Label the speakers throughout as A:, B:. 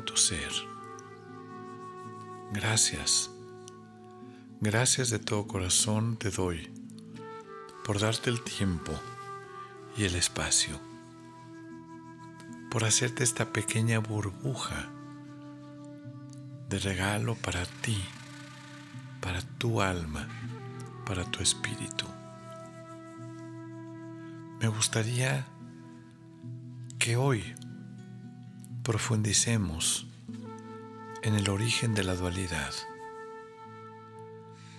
A: tu ser. Gracias, gracias de todo corazón te doy por darte el tiempo y el espacio por hacerte esta pequeña burbuja de regalo para ti, para tu alma, para tu espíritu. Me gustaría que hoy profundicemos en el origen de la dualidad,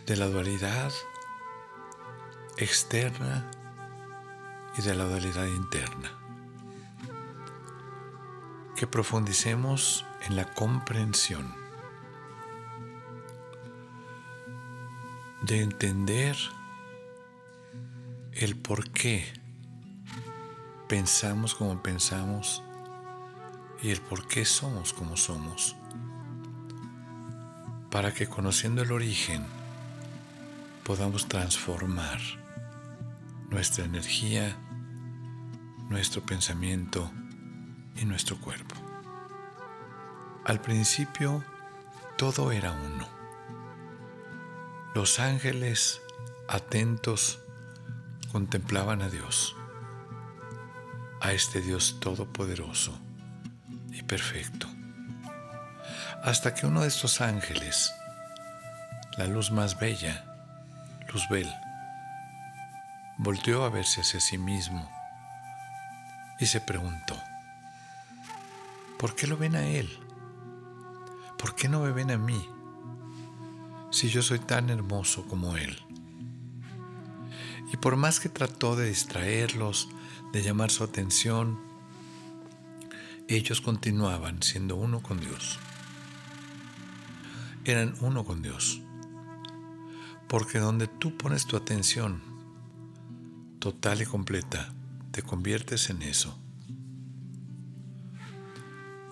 A: de la dualidad externa y de la dualidad interna. Que profundicemos en la comprensión de entender el por qué pensamos como pensamos y el por qué somos como somos, para que conociendo el origen podamos transformar nuestra energía, nuestro pensamiento, y nuestro cuerpo. Al principio todo era uno. Los ángeles atentos contemplaban a Dios, a este Dios todopoderoso perfecto, hasta que uno de estos ángeles, la luz más bella, Luzbel, volteó a verse hacia sí mismo y se preguntó, ¿Por qué lo ven a Él? ¿Por qué no me ven a mí? Si yo soy tan hermoso como Él. Y por más que trató de distraerlos, de llamar su atención, ellos continuaban siendo uno con Dios. Eran uno con Dios. Porque donde tú pones tu atención total y completa, te conviertes en eso.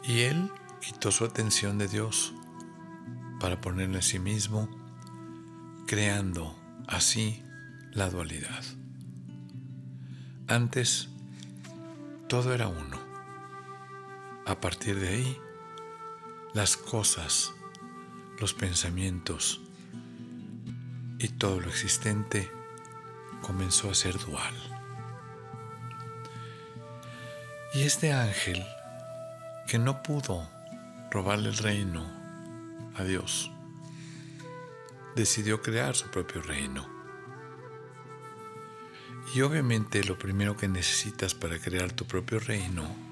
A: Y él quitó su atención de Dios para ponerlo en sí mismo, creando así la dualidad. Antes todo era uno. A partir de ahí, las cosas, los pensamientos y todo lo existente comenzó a ser dual. Y este ángel que no pudo robarle el reino a Dios, decidió crear su propio reino. Y obviamente lo primero que necesitas para crear tu propio reino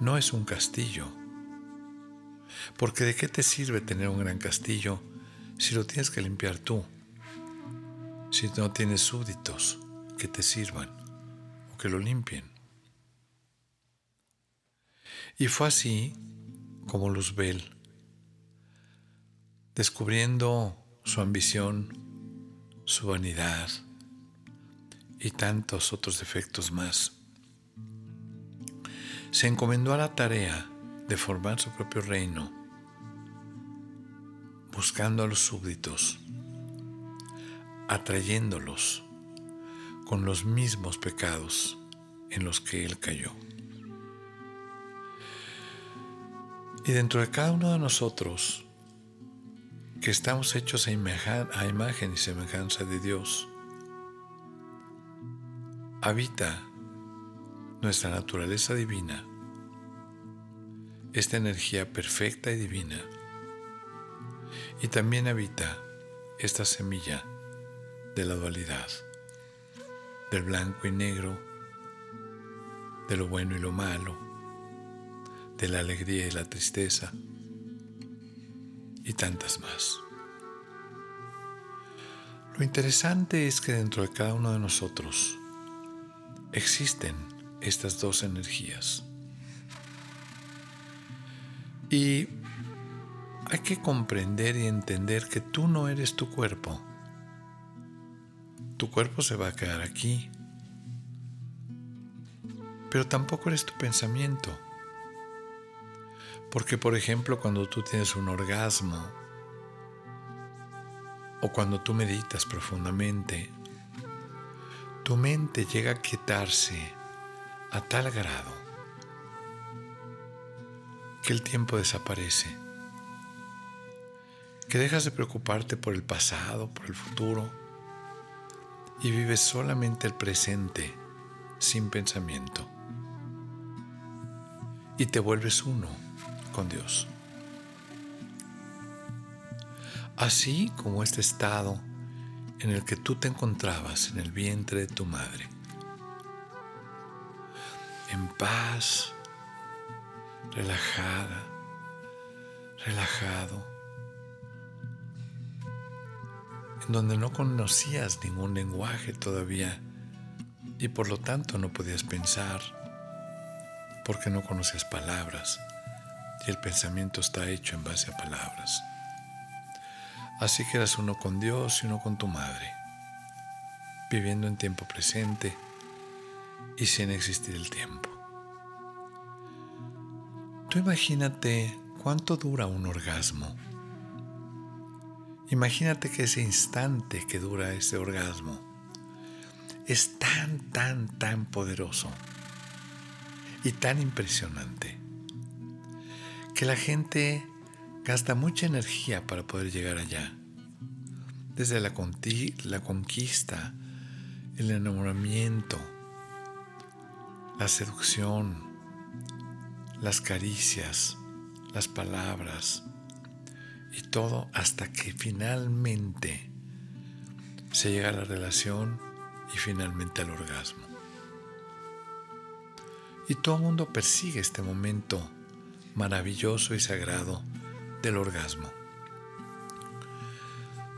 A: no es un castillo. Porque de qué te sirve tener un gran castillo si lo tienes que limpiar tú? Si no tienes súbditos que te sirvan o que lo limpien. Y fue así como Luzbel, descubriendo su ambición, su vanidad y tantos otros defectos más, se encomendó a la tarea de formar su propio reino, buscando a los súbditos, atrayéndolos con los mismos pecados en los que él cayó. Y dentro de cada uno de nosotros, que estamos hechos a, imagen y semejanza de Dios, habita nuestra naturaleza divina, esta energía perfecta y divina, y también habita esta semilla de la dualidad. del blanco y negro, de lo bueno y lo malo, de la alegría y la tristeza y tantas más. Lo interesante es que dentro de cada uno de nosotros existen estas dos energías. Y hay que comprender y entender que tú no eres tu cuerpo. Tu cuerpo se va a quedar aquí. Pero tampoco eres tu pensamiento. Porque, por ejemplo, cuando tú tienes un orgasmo o cuando tú meditas profundamente, tu mente llega a quietarse a tal grado que el tiempo desaparece, que dejas de preocuparte por el pasado, por el futuro, y vives solamente el presente sin pensamiento. Y te vuelves uno con Dios. Así como este estado en el que tú te encontrabas en el vientre de tu madre, en paz, relajada, relajado, en donde no conocías ningún lenguaje todavía y por lo tanto no podías pensar porque no conocías palabras y el pensamiento está hecho en base a palabras. Así que eras uno con Dios y uno con tu madre, viviendo en tiempo presente y sin existir el tiempo. Tú imagínate cuánto dura un orgasmo. Imagínate que ese instante que dura ese orgasmo es tan, tan, tan poderoso y tan impresionante que la gente gasta mucha energía para poder llegar allá. Desde la, la conquista, el enamoramiento, la seducción, las caricias, las palabras y todo hasta que finalmente se llega a la relación y finalmente al orgasmo. Y todo el mundo persigue este momento maravilloso y sagrado del orgasmo.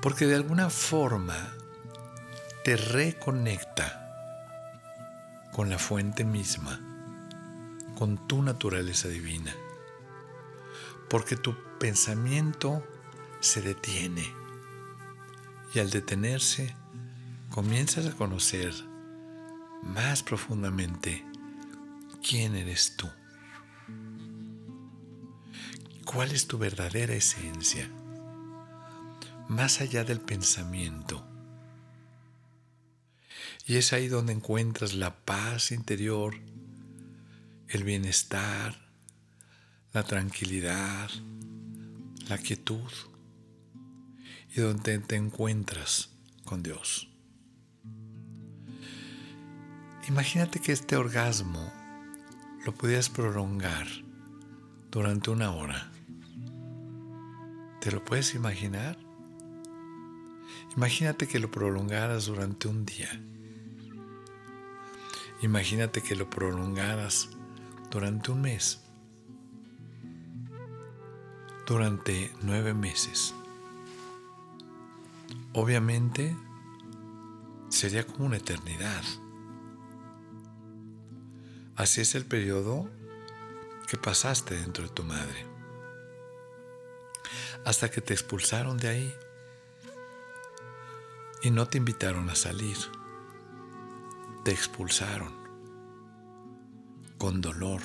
A: Porque de alguna forma te reconecta con la fuente misma con tu naturaleza divina. Porque tu pensamiento se detiene y al detenerse comienzas a conocer más profundamente quién eres tú. ¿Cuál es tu verdadera esencia? Más allá del pensamiento. Y es ahí donde encuentras la paz interior el bienestar, la tranquilidad, la quietud y donde te encuentras con Dios. Imagínate que este orgasmo lo pudieras prolongar durante una hora. ¿Te lo puedes imaginar? Imagínate que lo prolongaras durante un día. Imagínate que lo prolongaras durante un mes, durante nueve meses. Obviamente sería como una eternidad. Así es el periodo que pasaste dentro de tu madre. Hasta que te expulsaron de ahí y no te invitaron a salir. Te expulsaron con dolor.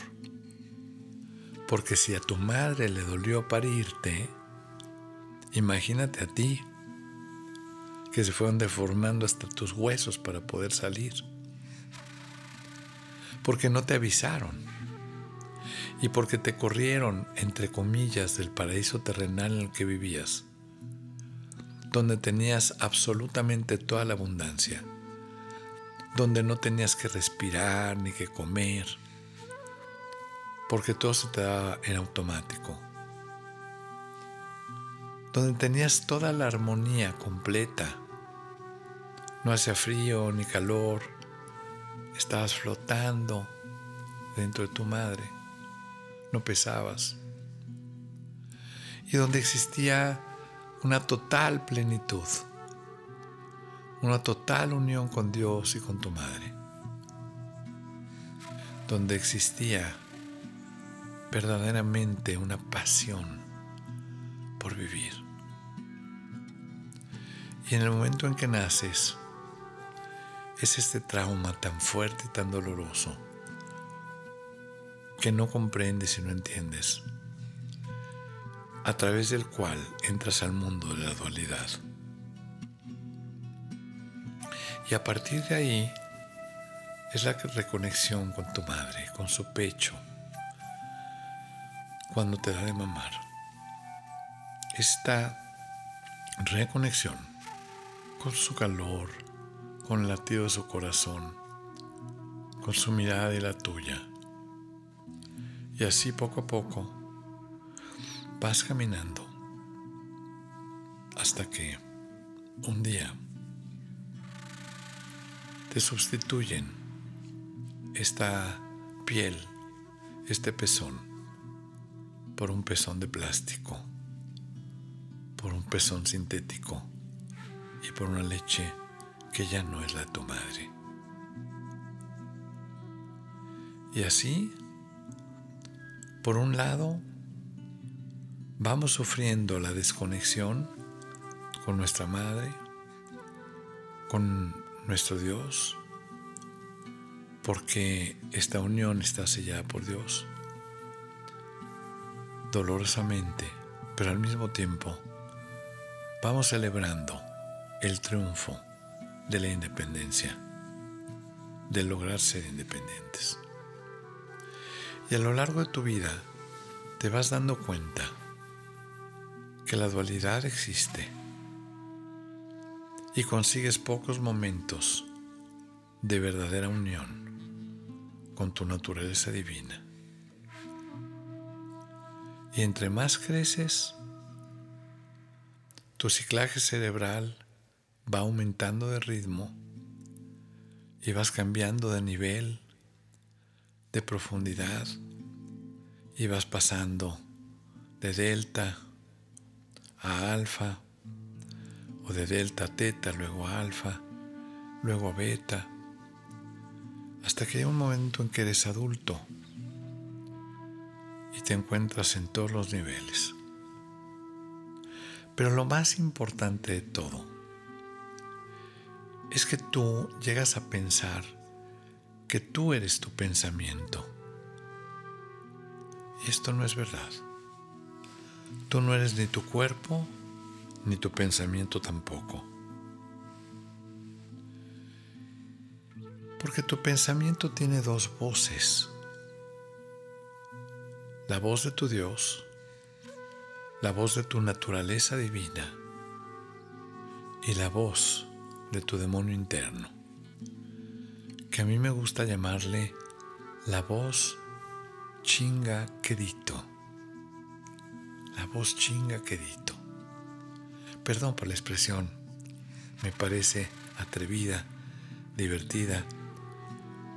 A: Porque si a tu madre le dolió parirte, imagínate a ti, que se fueron deformando hasta tus huesos para poder salir. Porque no te avisaron. Y porque te corrieron, entre comillas, del paraíso terrenal en el que vivías, donde tenías absolutamente toda la abundancia, donde no tenías que respirar ni que comer, porque todo se te daba en automático. Donde tenías toda la armonía completa. No hacía frío ni calor, estabas flotando dentro de tu madre, no pesabas, y donde existía una total plenitud, una total unión con Dios y con tu madre, donde existía verdaderamente una pasión por vivir. Y en el momento en que naces, es este trauma tan fuerte y tan doloroso que no comprendes y no entiendes, a través del cual entras al mundo de la dualidad. Y a partir de ahí es la reconexión con tu madre, con su pecho, cuando te da de mamar. Esta reconexión con su calor, con el latido de su corazón, con su mirada y la tuya. Y así poco a poco vas caminando hasta que un día te sustituyen esta piel, este pezón, por un pezón de plástico, por un pezón sintético y por una leche que ya no es la de tu madre. Y así, por un lado, vamos sufriendo la desconexión con nuestra madre, con nuestro Dios, porque esta unión está sellada por Dios, dolorosamente, pero al mismo tiempo vamos celebrando el triunfo de la independencia, de lograr ser independientes. Y a lo largo de tu vida te vas dando cuenta que la dualidad existe y consigues pocos momentos de verdadera unión con tu naturaleza divina. Y entre más creces, tu ciclaje cerebral va aumentando de ritmo y vas cambiando de nivel, de profundidad y vas pasando de delta a alfa o de delta a teta, luego a alfa, luego a beta, hasta que hay un momento en que eres adulto y te encuentras en todos los niveles. Pero lo más importante de todo es que tú llegas a pensar que tú eres tu pensamiento. Y esto no es verdad. Tú no eres ni tu cuerpo, ni tu pensamiento tampoco. Porque tu pensamiento tiene dos voces. La voz de tu Dios, la voz de tu naturaleza divina y la voz de tu demonio interno, que a mí me gusta llamarle la voz chinga quedito. La voz chinga quedito. Perdón por la expresión, me parece atrevida, divertida,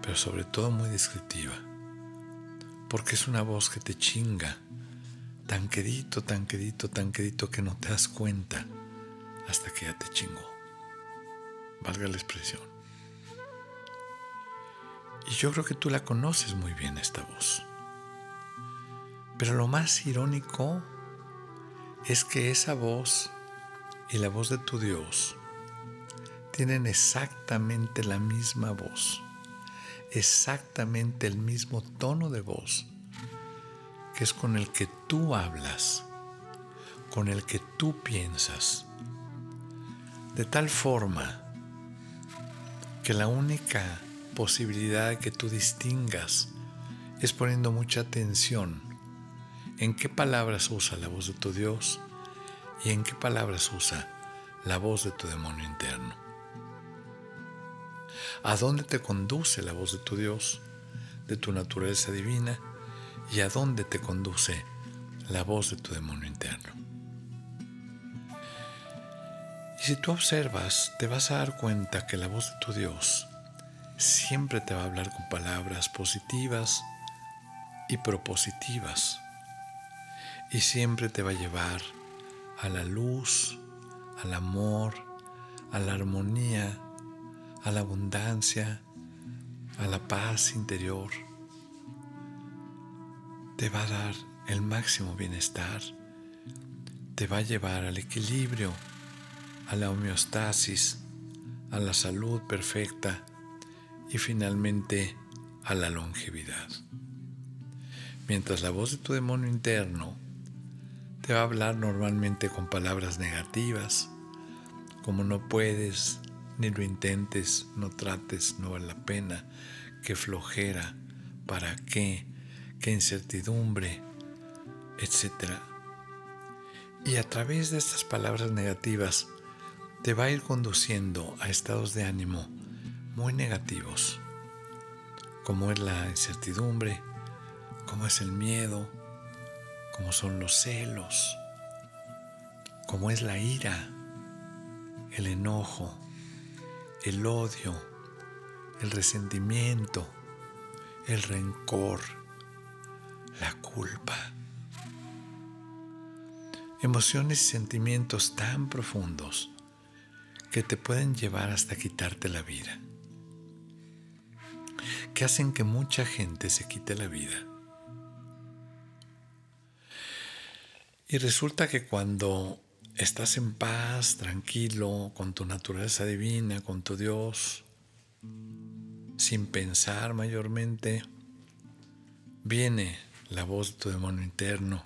A: pero sobre todo muy descriptiva, porque es una voz que te chinga, tan quedito, tan quedito, tan quedito que no te das cuenta hasta que ya te chingó valga la expresión. Y yo creo que tú la conoces muy bien esta voz. Pero lo más irónico es que esa voz y la voz de tu Dios tienen exactamente la misma voz, exactamente el mismo tono de voz, que es con el que tú hablas, con el que tú piensas, de tal forma que la única posibilidad que tú distingas es poniendo mucha atención en qué palabras usa la voz de tu Dios y en qué palabras usa la voz de tu demonio interno. ¿A dónde te conduce la voz de tu Dios, de tu naturaleza divina, y a dónde te conduce la voz de tu demonio interno? Y si tú observas, te vas a dar cuenta que la voz de tu Dios siempre te va a hablar con palabras positivas y propositivas. Y siempre te va a llevar a la luz, al amor, a la armonía, a la abundancia, a la paz interior. Te va a dar el máximo bienestar. Te va a llevar al equilibrio, a la homeostasis, a la salud perfecta y finalmente a la longevidad. Mientras la voz de tu demonio interno te va a hablar normalmente con palabras negativas, como no puedes, ni lo intentes, no trates, no vale la pena, qué flojera, para qué, qué incertidumbre, etc. Y a través de estas palabras negativas te va a ir conduciendo a estados de ánimo muy negativos, como es la incertidumbre, como es el miedo, como son los celos, como es la ira, el enojo, el odio, el resentimiento, el rencor, la culpa. Emociones y sentimientos tan profundos que te pueden llevar hasta quitarte la vida, que hacen que mucha gente se quite la vida. Y resulta que cuando estás en paz, tranquilo, con tu naturaleza divina, con tu Dios, sin pensar mayormente, viene la voz de tu demonio interno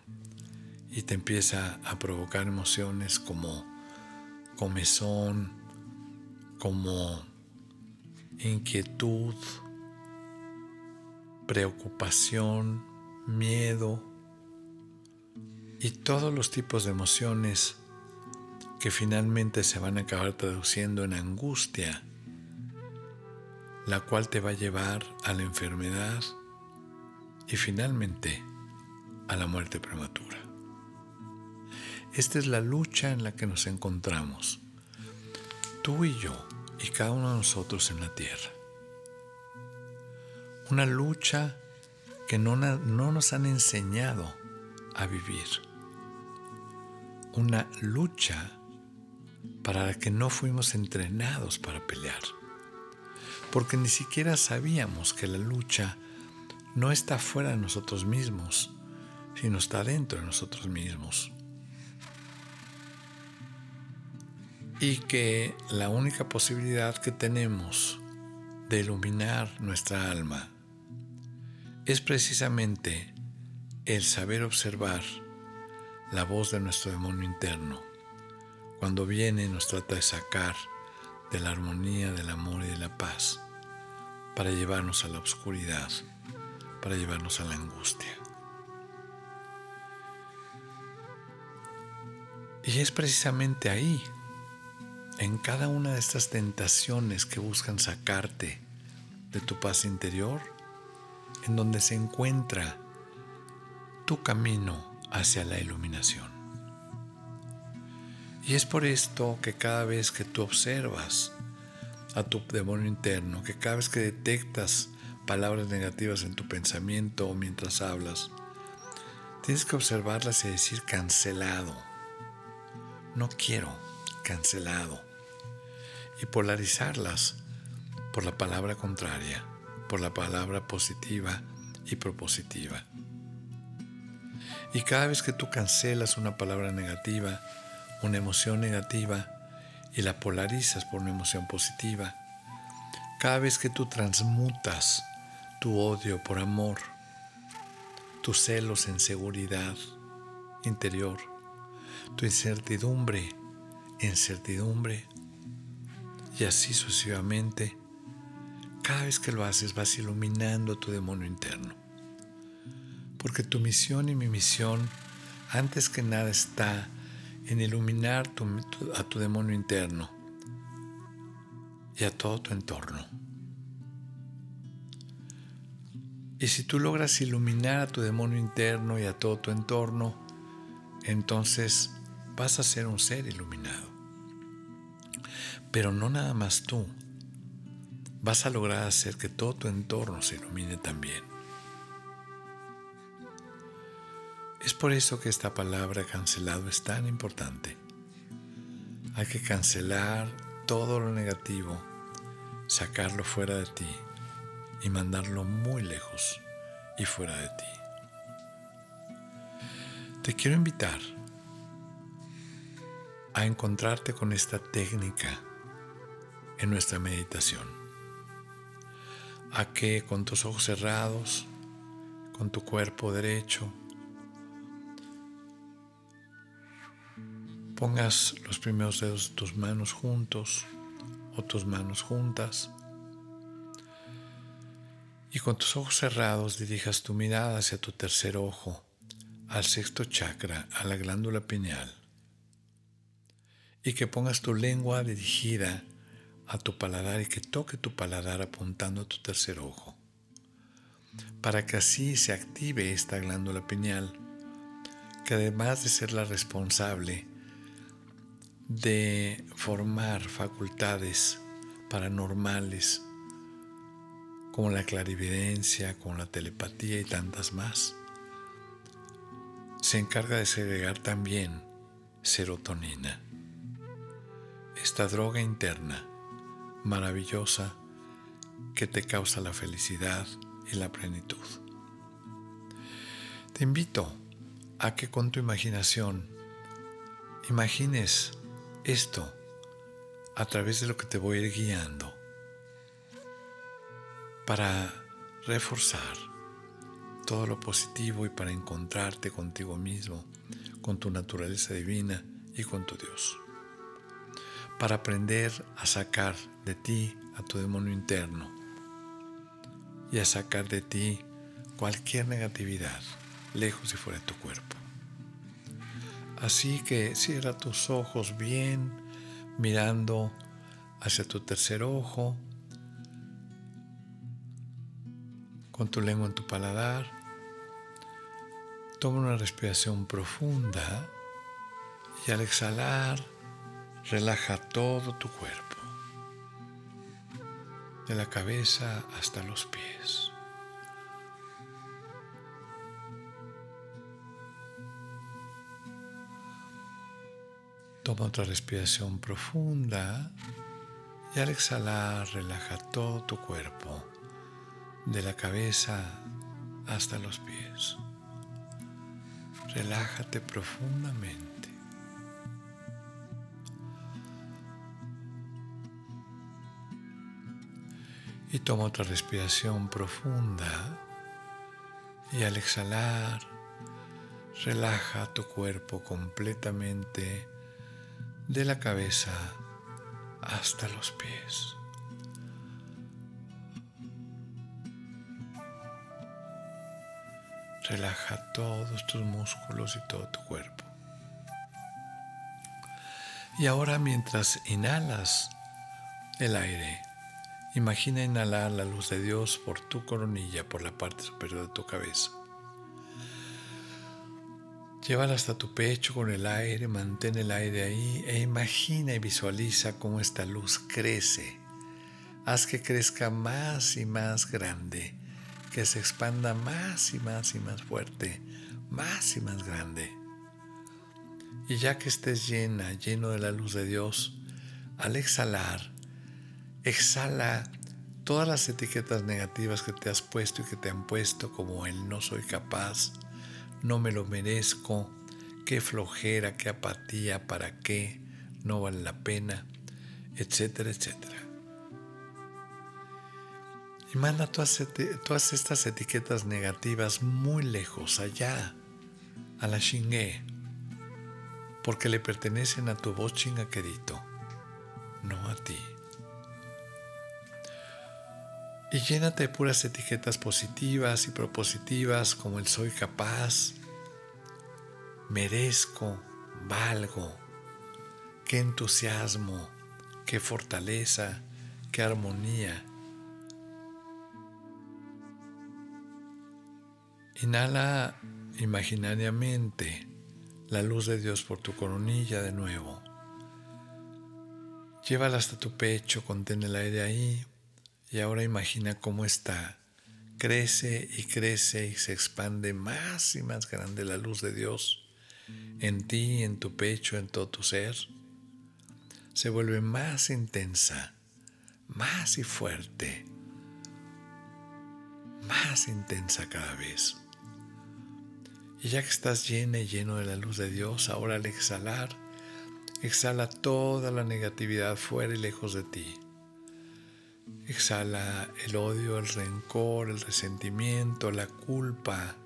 A: y te empieza a provocar emociones como comezón, como inquietud, preocupación, miedo, y todos los tipos de emociones que finalmente se van a acabar traduciendo en angustia, la cual te va a llevar a la enfermedad y finalmente a la muerte prematura. Esta es la lucha en la que nos encontramos, tú y yo y cada uno de nosotros en la tierra. Una lucha que no, no nos han enseñado a vivir una lucha para la que no fuimos entrenados para pelear, porque ni siquiera sabíamos que la lucha no está fuera de nosotros mismos, sino está dentro de nosotros mismos. Y que la única posibilidad que tenemos de iluminar nuestra alma es precisamente el saber observar la voz de nuestro demonio interno, cuando viene nos trata de sacar de la armonía, del amor y de la paz, para llevarnos a la oscuridad, para llevarnos a la angustia. Y es precisamente ahí, en cada una de estas tentaciones que buscan sacarte de tu paz interior, en donde se encuentra tu camino hacia la iluminación. Y es por esto que cada vez que tú observas a tu demonio interno, que cada vez que detectas palabras negativas en tu pensamiento mientras hablas, tienes que observarlas y decir cancelado. No quiero, cancelado. Y polarizarlas por la palabra contraria, por la palabra positiva y propositiva. Y cada vez que tú cancelas una palabra negativa, una emoción negativa, y la polarizas por una emoción positiva, cada vez que tú transmutas tu odio por amor, tus celos en seguridad interior, tu incertidumbre en certidumbre, y así sucesivamente, cada vez que lo haces vas iluminando tu demonio interno porque tu misión y mi misión, antes que nada, está en iluminar a tu demonio interno y a todo tu entorno. Y si tú logras iluminar a tu demonio interno y a todo tu entorno, entonces vas a ser un ser iluminado. Pero no nada más tú. vas a lograr hacer que todo tu entorno se ilumine también. Es por eso que esta palabra cancelado es tan importante. Hay que cancelar todo lo negativo, sacarlo fuera de ti y mandarlo muy lejos y fuera de ti. Te quiero invitar a encontrarte con esta técnica en nuestra meditación. A que con tus ojos cerrados, con tu cuerpo derecho, pongas los primeros dedos de tus manos juntos o tus manos juntas. Y con tus ojos cerrados dirijas tu mirada hacia tu tercer ojo, al sexto chakra, a la glándula pineal. Y que pongas tu lengua dirigida a tu paladar y que toque tu paladar apuntando a tu tercer ojo, para que así se active esta glándula pineal, que además de ser la responsable de formar facultades paranormales, como la clarividencia, como la telepatía y tantas más, se encarga de segregar también serotonina, esta droga interna maravillosa que te causa la felicidad y la plenitud. Te invito a que con tu imaginación imagines esto a través de lo que te voy a ir guiando para reforzar todo lo positivo y para encontrarte contigo mismo, con tu naturaleza divina y con tu Dios para aprender a sacar de ti a tu demonio interno y a sacar de ti cualquier negatividad lejos y fuera de tu cuerpo. Así que cierra tus ojos bien, mirando hacia tu tercer ojo, con tu lengua en tu paladar. Toma una respiración profunda y al exhalar, Relaja todo tu cuerpo, de la cabeza hasta los pies. Toma otra respiración profunda y al exhalar relaja todo tu cuerpo, de la cabeza hasta los pies. Relájate profundamente. Y toma otra respiración profunda y al exhalar relaja tu cuerpo completamente de la cabeza hasta los pies. Relaja todos tus músculos y todo tu cuerpo. Y ahora mientras inhalas el aire, Imagina inhalar la luz de Dios por tu coronilla, por la parte superior de tu cabeza. Llévala hasta tu pecho con el aire, mantén el aire ahí e imagina y visualiza cómo esta luz crece. Haz que crezca más y más grande, que se expanda más y más y más fuerte, más y más grande. Y ya que estés llena, lleno de la luz de Dios, al exhalar, Exhala todas las etiquetas negativas que te has puesto y que te han puesto como el no soy capaz, no me lo merezco, qué flojera, qué apatía, para qué, no vale la pena, etcétera, etcétera. Y manda todas, estas etiquetas negativas muy lejos, allá, a la Shinge, porque le pertenecen a tu voz chingaquerito, Y llénate de puras etiquetas positivas y propositivas como el soy capaz, merezco, valgo, qué entusiasmo, qué fortaleza, qué armonía. Inhala imaginariamente la luz de Dios por tu coronilla de nuevo. Llévala hasta tu pecho, contén el aire ahí Y ahora imagina cómo está. Crece y crece y se expande más y más grande la luz de Dios en ti, en tu pecho, en todo tu ser. Se vuelve más intensa, más y fuerte, más intensa cada vez. Y ya que estás llena y lleno de la luz de Dios, ahora al exhalar, exhala toda la negatividad fuera y lejos de ti. Exhala el odio, el rencor, el resentimiento, la culpa,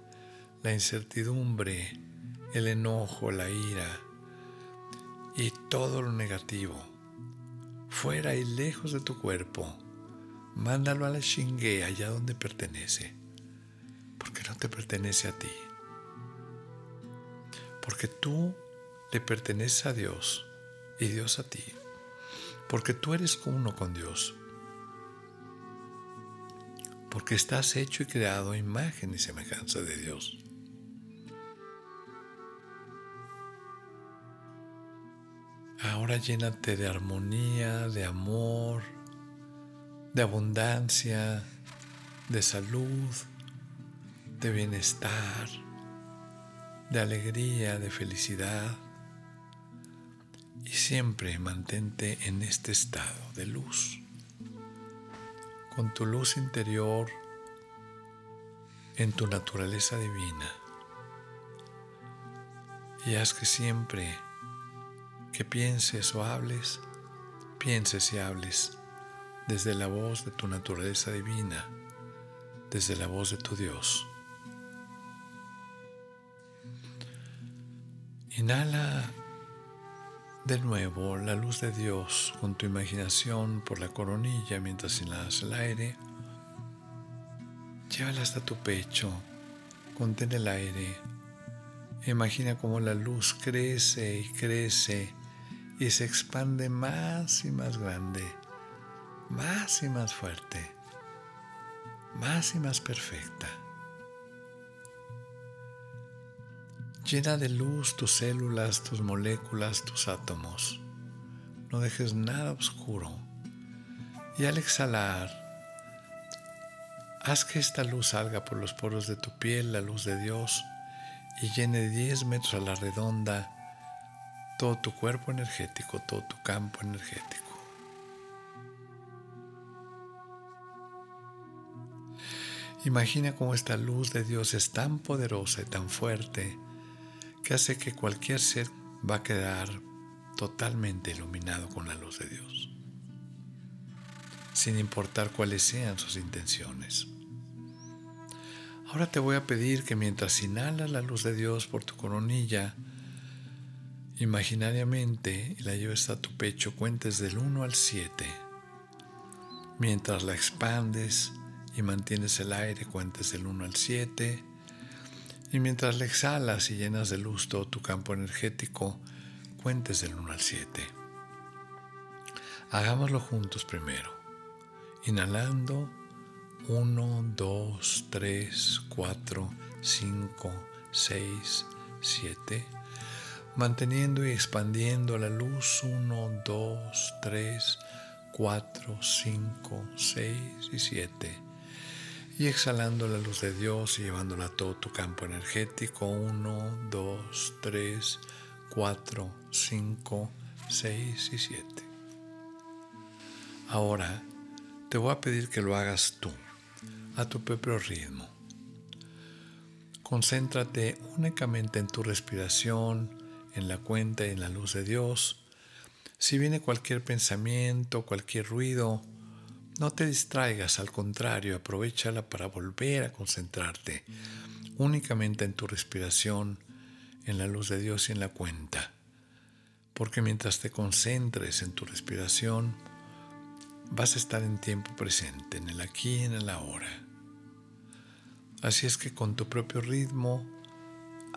A: la incertidumbre, el enojo, la ira y todo lo negativo. Fuera y lejos de tu cuerpo. Mándalo a la shingue allá donde pertenece. Porque no te pertenece a ti. Porque tú le perteneces a Dios y Dios a ti. Porque tú eres uno con Dios porque estás hecho y creado a imagen y semejanza de Dios. Ahora llénate de armonía, de amor, de abundancia, de salud, de bienestar, de alegría, de felicidad. Y siempre mantente en este estado de luz con tu luz interior en tu naturaleza divina. Y haz que siempre que pienses o hables, pienses y hables desde la voz de tu naturaleza divina, desde la voz de tu Dios. Inhala de nuevo la luz de Dios con tu imaginación por la coronilla mientras inhalas el aire. Llévala hasta tu pecho, contén el aire. Imagina cómo la luz crece y crece y se expande más y más grande, más y más fuerte, más y más perfecta. Llena de luz tus células, tus moléculas, tus átomos. No dejes nada oscuro. Y al exhalar, haz que esta luz salga por los poros de tu piel, la luz de Dios, y llene 10 metros a la redonda todo tu cuerpo energético, todo tu campo energético. Imagina cómo esta luz de Dios es tan poderosa y tan fuerte que hace que cualquier ser va a quedar totalmente iluminado con la luz de Dios, sin importar cuáles sean sus intenciones. Ahora te voy a pedir que mientras inhalas la luz de Dios por tu coronilla, imaginariamente y la lleves a tu pecho, cuentes del 1 al 7. Mientras la expandes y mantienes el aire, cuentes del 1 al 7 y mientras le exhalas y llenas de luz todo tu campo energético, cuentes del 1 al 7. Hagámoslo juntos primero. Inhalando 1, 2, 3, 4, 5, 6, 7. Manteniendo y expandiendo la luz 1, 2, 3, 4, 5, 6 y 7 y exhalando la luz de Dios y llevándola a todo tu campo energético. 1, 2, 3, 4, 5, 6 y 7. Ahora te voy a pedir que lo hagas tú, a tu propio ritmo. Concéntrate únicamente en tu respiración, en la cuenta y en la luz de Dios. Si viene cualquier pensamiento, cualquier ruido, no te distraigas, al contrario, aprovechala para volver a concentrarte únicamente en tu respiración, en la luz de Dios y en la cuenta. Porque mientras te concentres en tu respiración, vas a estar en tiempo presente, en el aquí y en el ahora. Así es que con tu propio ritmo,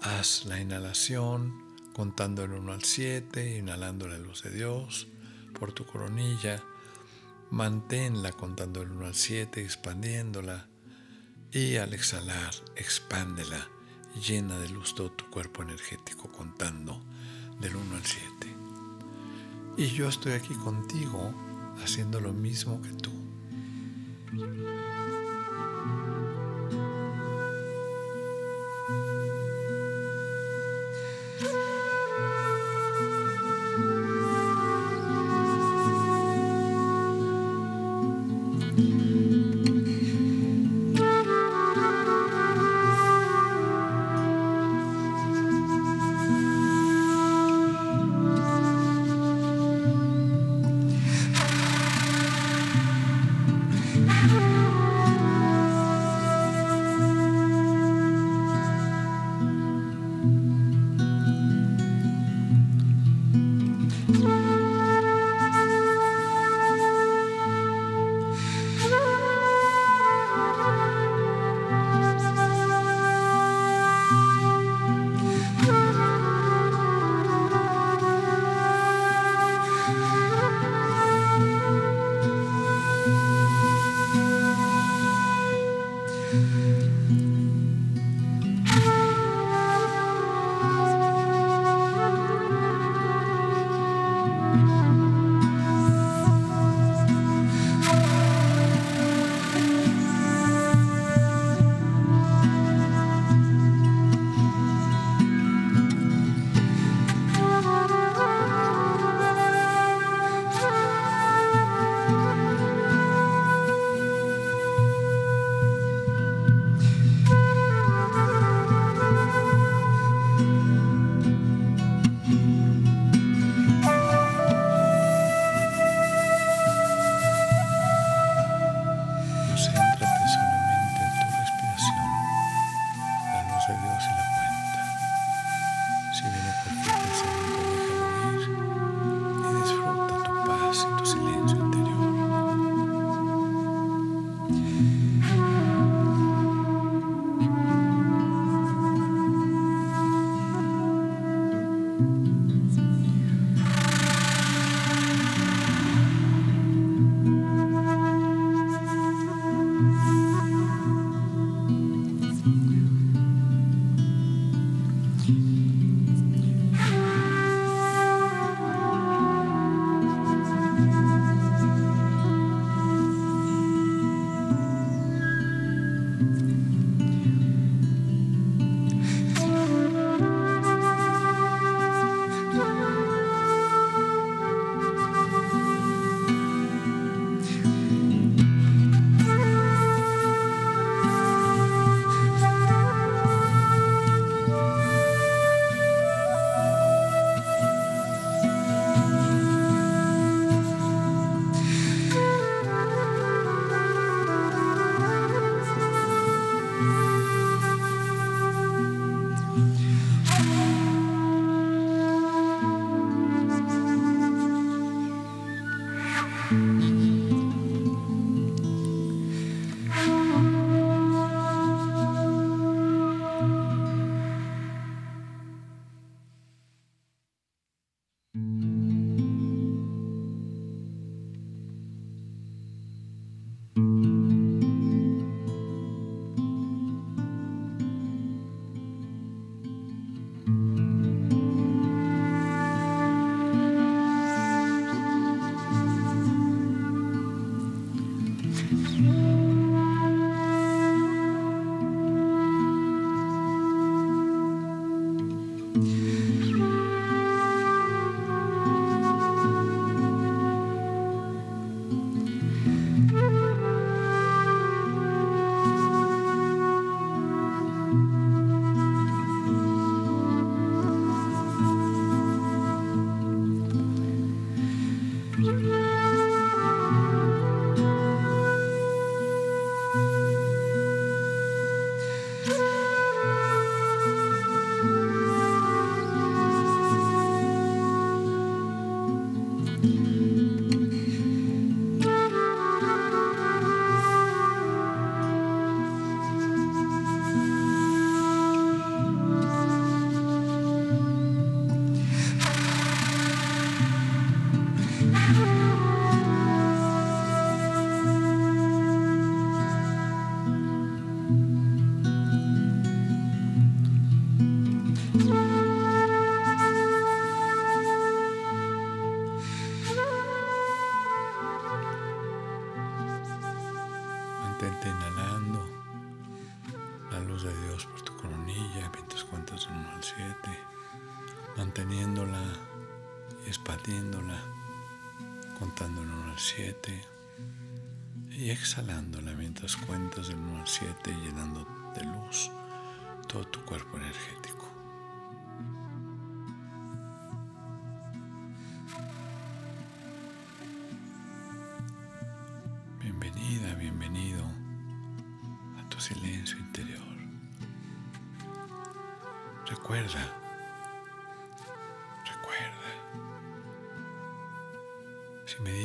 A: haz la inhalación, contando el 1 al 7, inhalando la luz de Dios por tu coronilla Manténla contando el 1 al 7, expandiéndola. Y al exhalar, expándela llena de luz todo tu cuerpo energético contando del 1 al 7. Y yo estoy aquí contigo haciendo lo mismo que tú.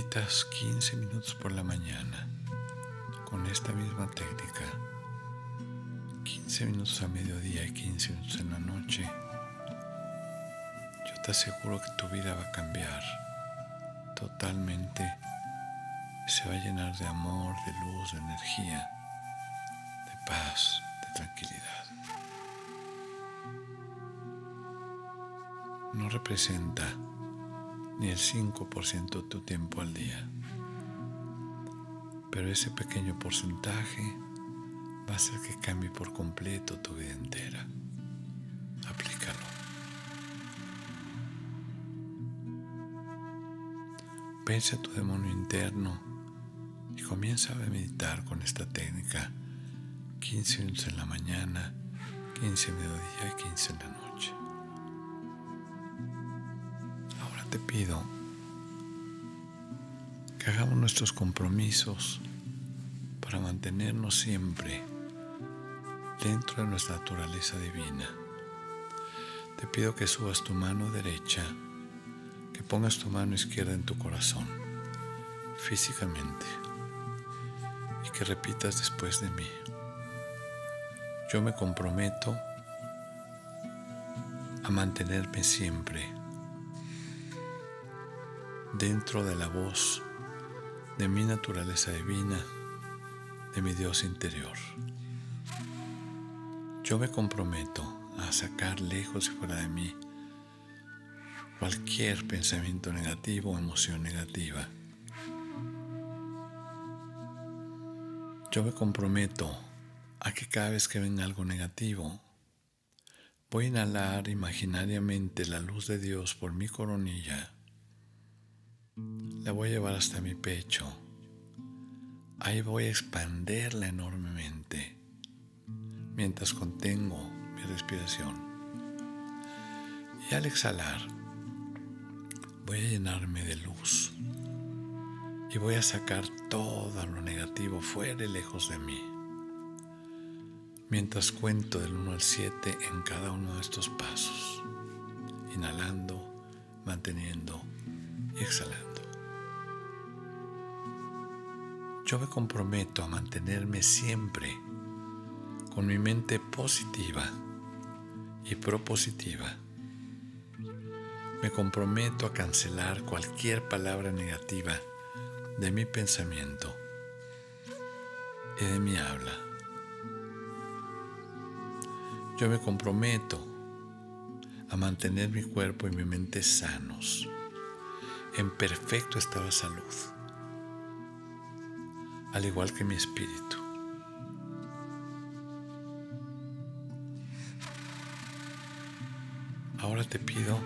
A: Meditas 15 minutos por la mañana con esta misma técnica, 15 minutos a mediodía y 15 minutos en la noche, yo te aseguro que tu vida va a cambiar totalmente. Se va a llenar de amor, de luz, de energía, de paz, de tranquilidad. No representa ni el 5% de tu tiempo al día, pero ese pequeño porcentaje va a hacer que cambie por completo tu vida entera. Aplícalo. Vence a tu demonio interno y comienza a meditar con esta técnica 15 minutos en la mañana, 15 en mediodía y 15 en la noche. Te pido que hagamos nuestros compromisos para mantenernos siempre dentro de nuestra naturaleza divina. Te pido que subas tu mano derecha, que pongas tu mano izquierda en tu corazón, físicamente, y que repitas después de mí. Yo me comprometo a mantenerme siempre dentro de la voz de mi naturaleza divina, de mi Dios interior. Yo me comprometo a sacar lejos y fuera de mí cualquier pensamiento negativo o emoción negativa. Yo me comprometo a que cada vez que venga algo negativo, voy a inhalar imaginariamente la luz de Dios por mi coronilla. La voy a llevar hasta mi pecho. Ahí voy a expanderla enormemente mientras contengo mi respiración. Y al exhalar, voy a llenarme de luz y voy a sacar todo lo negativo fuera y lejos de mí. Mientras cuento del 1 al 7 en cada uno de estos pasos, inhalando, manteniendo exhalando. Yo me comprometo a mantenerme siempre con mi mente positiva y propositiva. Me comprometo a cancelar cualquier palabra negativa de mi pensamiento y de mi habla. Yo me comprometo a mantener mi cuerpo y mi mente sanos, en perfecto estado de salud, al igual que mi espíritu. Ahora te pido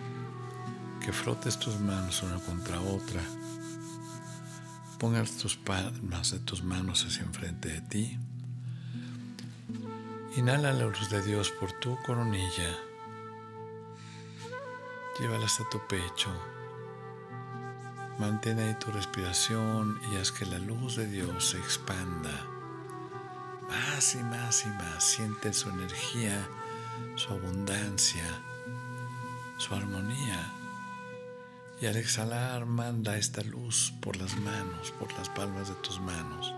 A: que frotes tus manos una contra otra. Pongas tus palmas de tus manos hacia enfrente de ti. Inhala la luz de Dios por tu coronilla. Llévala hasta tu pecho. Mantén ahí tu respiración y haz que la luz de Dios se expanda. Más y más y más. Siente su energía, su abundancia su armonía. Y al exhalar manda esta luz por las manos, por las palmas de tus manos,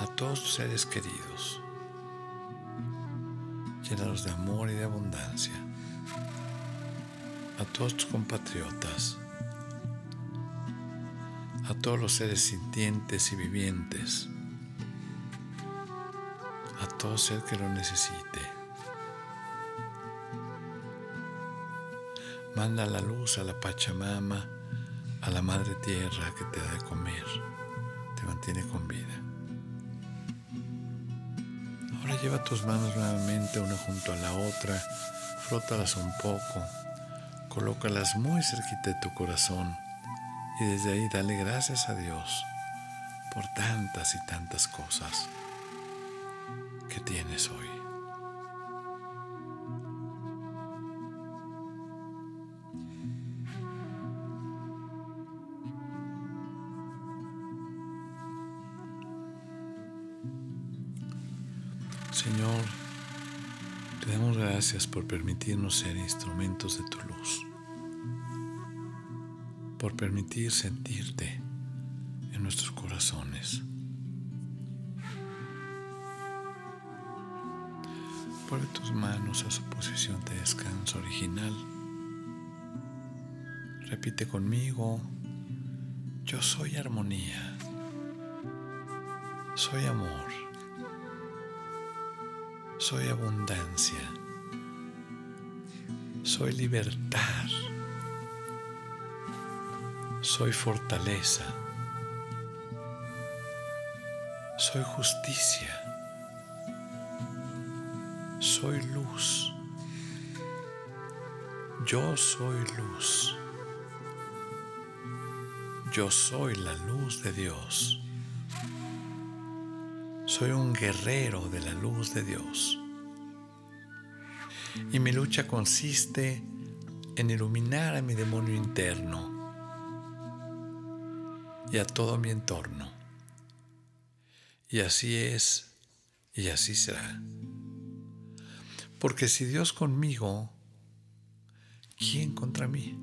A: a todos tus seres queridos. Llénalos de amor y de abundancia. A todos tus compatriotas. Todos los seres sintientes y vivientes. A todo ser que lo necesite. Manda la luz a la Pachamama, a la Madre Tierra que te da de comer, te mantiene con vida. Ahora lleva tus manos nuevamente una junto a la otra, frótalas un poco, colócalas muy cerquita de tu corazón y desde ahí dale gracias a Dios por tantas y tantas cosas que tienes hoy. Señor, te damos gracias por permitirnos ser instrumentos de tu luz, por permitir sentirte en nuestros corazones. Pone tus manos a su posición de descanso original. Repite conmigo, yo soy armonía, soy amor, soy abundancia, soy libertad, soy fortaleza, soy justicia, soy luz, yo soy luz, yo soy la luz de Dios. Soy un guerrero de la luz de Dios. Y mi lucha consiste en iluminar a mi demonio interno y a todo mi entorno. Y así es y así será. Porque si Dios conmigo, ¿quién contra mí?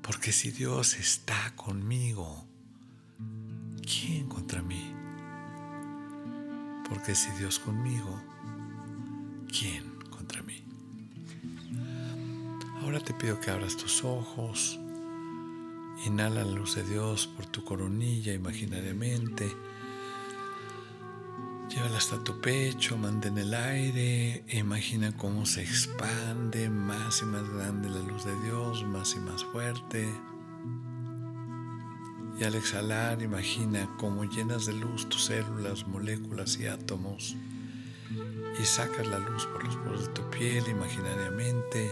A: Porque si Dios está conmigo, ¿quién contra mí? Porque si Dios conmigo, ¿quién contra mí? Ahora te pido que abras tus ojos, inhala la luz de Dios por tu coronilla imaginariamente, llévala hasta tu pecho, mantén el aire, e imagina cómo se expande más y más grande la luz de Dios, más y más fuerte. Y al exhalar, imagina cómo llenas de luz tus células, moléculas y átomos. Y sacas la luz por los poros de tu piel imaginariamente,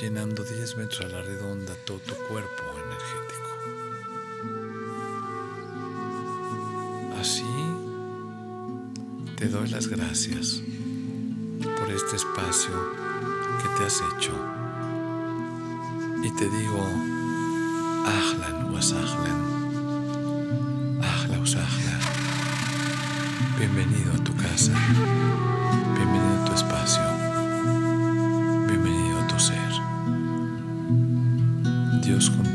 A: llenando 10 metros a la redonda todo tu cuerpo energético. Así te doy las gracias por este espacio que te has hecho. Y te digo, Ahlan wa sahlan. Ahla wa sahlan. Bienvenido a tu casa. Bienvenido a tu espacio. Bienvenido a tu ser. Dios contigo.